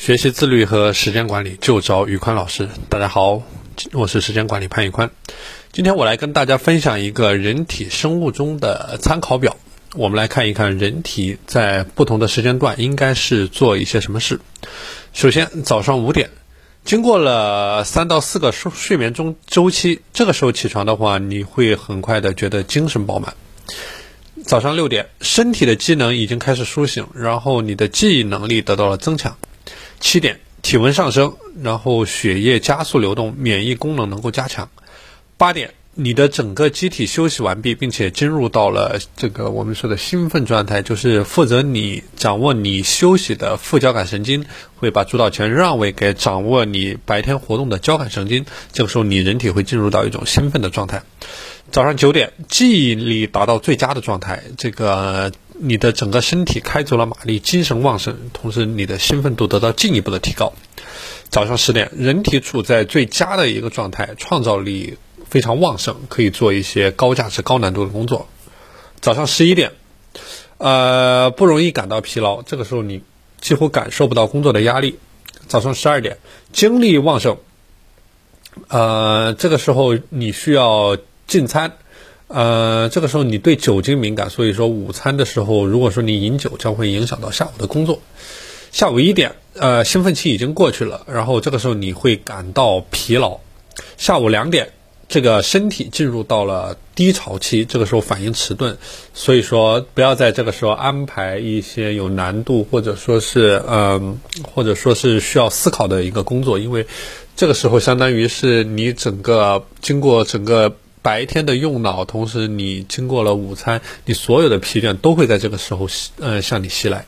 学习自律和时间管理就找宇宽老师。大家好，我是时间管理潘宇宽。今天我来跟大家分享一个人体生物钟的参考表。我们来看一看人体在不同的时间段应该是做一些什么事。首先，早上五点，经过了三到四个睡睡眠中周期，这个时候起床的话，你会很快的觉得精神饱满。早上六点，身体的机能已经开始苏醒，然后你的记忆能力得到了增强。七点，体温上升，然后血液加速流动，免疫功能能够加强。八点，你的整个机体休息完毕，并且进入到了这个我们说的兴奋状态，就是负责你掌握你休息的副交感神经会把主导权让位给掌握你白天活动的交感神经，这个时候你人体会进入到一种兴奋的状态。早上九点，记忆力达到最佳的状态，这个。你的整个身体开足了马力，精神旺盛，同时你的兴奋度得到进一步的提高。早上十点，人体处在最佳的一个状态，创造力非常旺盛，可以做一些高价值、高难度的工作。早上十一点，呃，不容易感到疲劳，这个时候你几乎感受不到工作的压力。早上十二点，精力旺盛，呃，这个时候你需要进餐。呃，这个时候你对酒精敏感，所以说午餐的时候，如果说你饮酒，将会影响到下午的工作。下午一点，呃，兴奋期已经过去了，然后这个时候你会感到疲劳。下午两点，这个身体进入到了低潮期，这个时候反应迟钝，所以说不要在这个时候安排一些有难度或者说是嗯，或者说是需要思考的一个工作，因为这个时候相当于是你整个经过整个。白天的用脑，同时你经过了午餐，你所有的疲倦都会在这个时候呃向你袭来。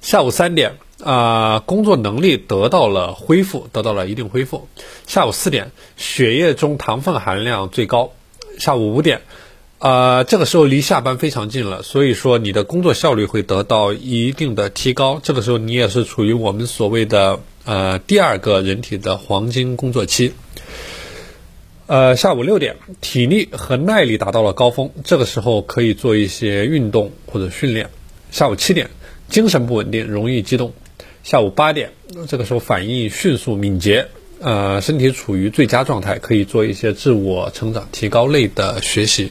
下午三点啊，工作能力得到了恢复，得到了一定恢复。下午四点，血液中糖分含量最高。下午五点，啊，这个时候离下班非常近了，所以说你的工作效率会得到一定的提高。这个时候你也是处于我们所谓的呃第二个人体的黄金工作期。呃，下午六点，体力和耐力达到了高峰，这个时候可以做一些运动或者训练。下午七点，精神不稳定，容易激动。下午八点，这个时候反应迅速敏捷，呃，身体处于最佳状态，可以做一些自我成长提高类的学习。